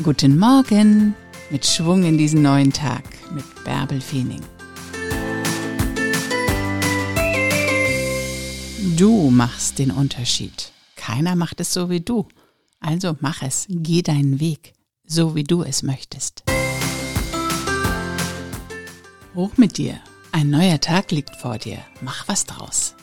Guten Morgen mit Schwung in diesen neuen Tag mit Bärbel Feening. Du machst den Unterschied. Keiner macht es so wie du. Also mach es, geh deinen Weg, so wie du es möchtest. Hoch mit dir. Ein neuer Tag liegt vor dir. Mach was draus.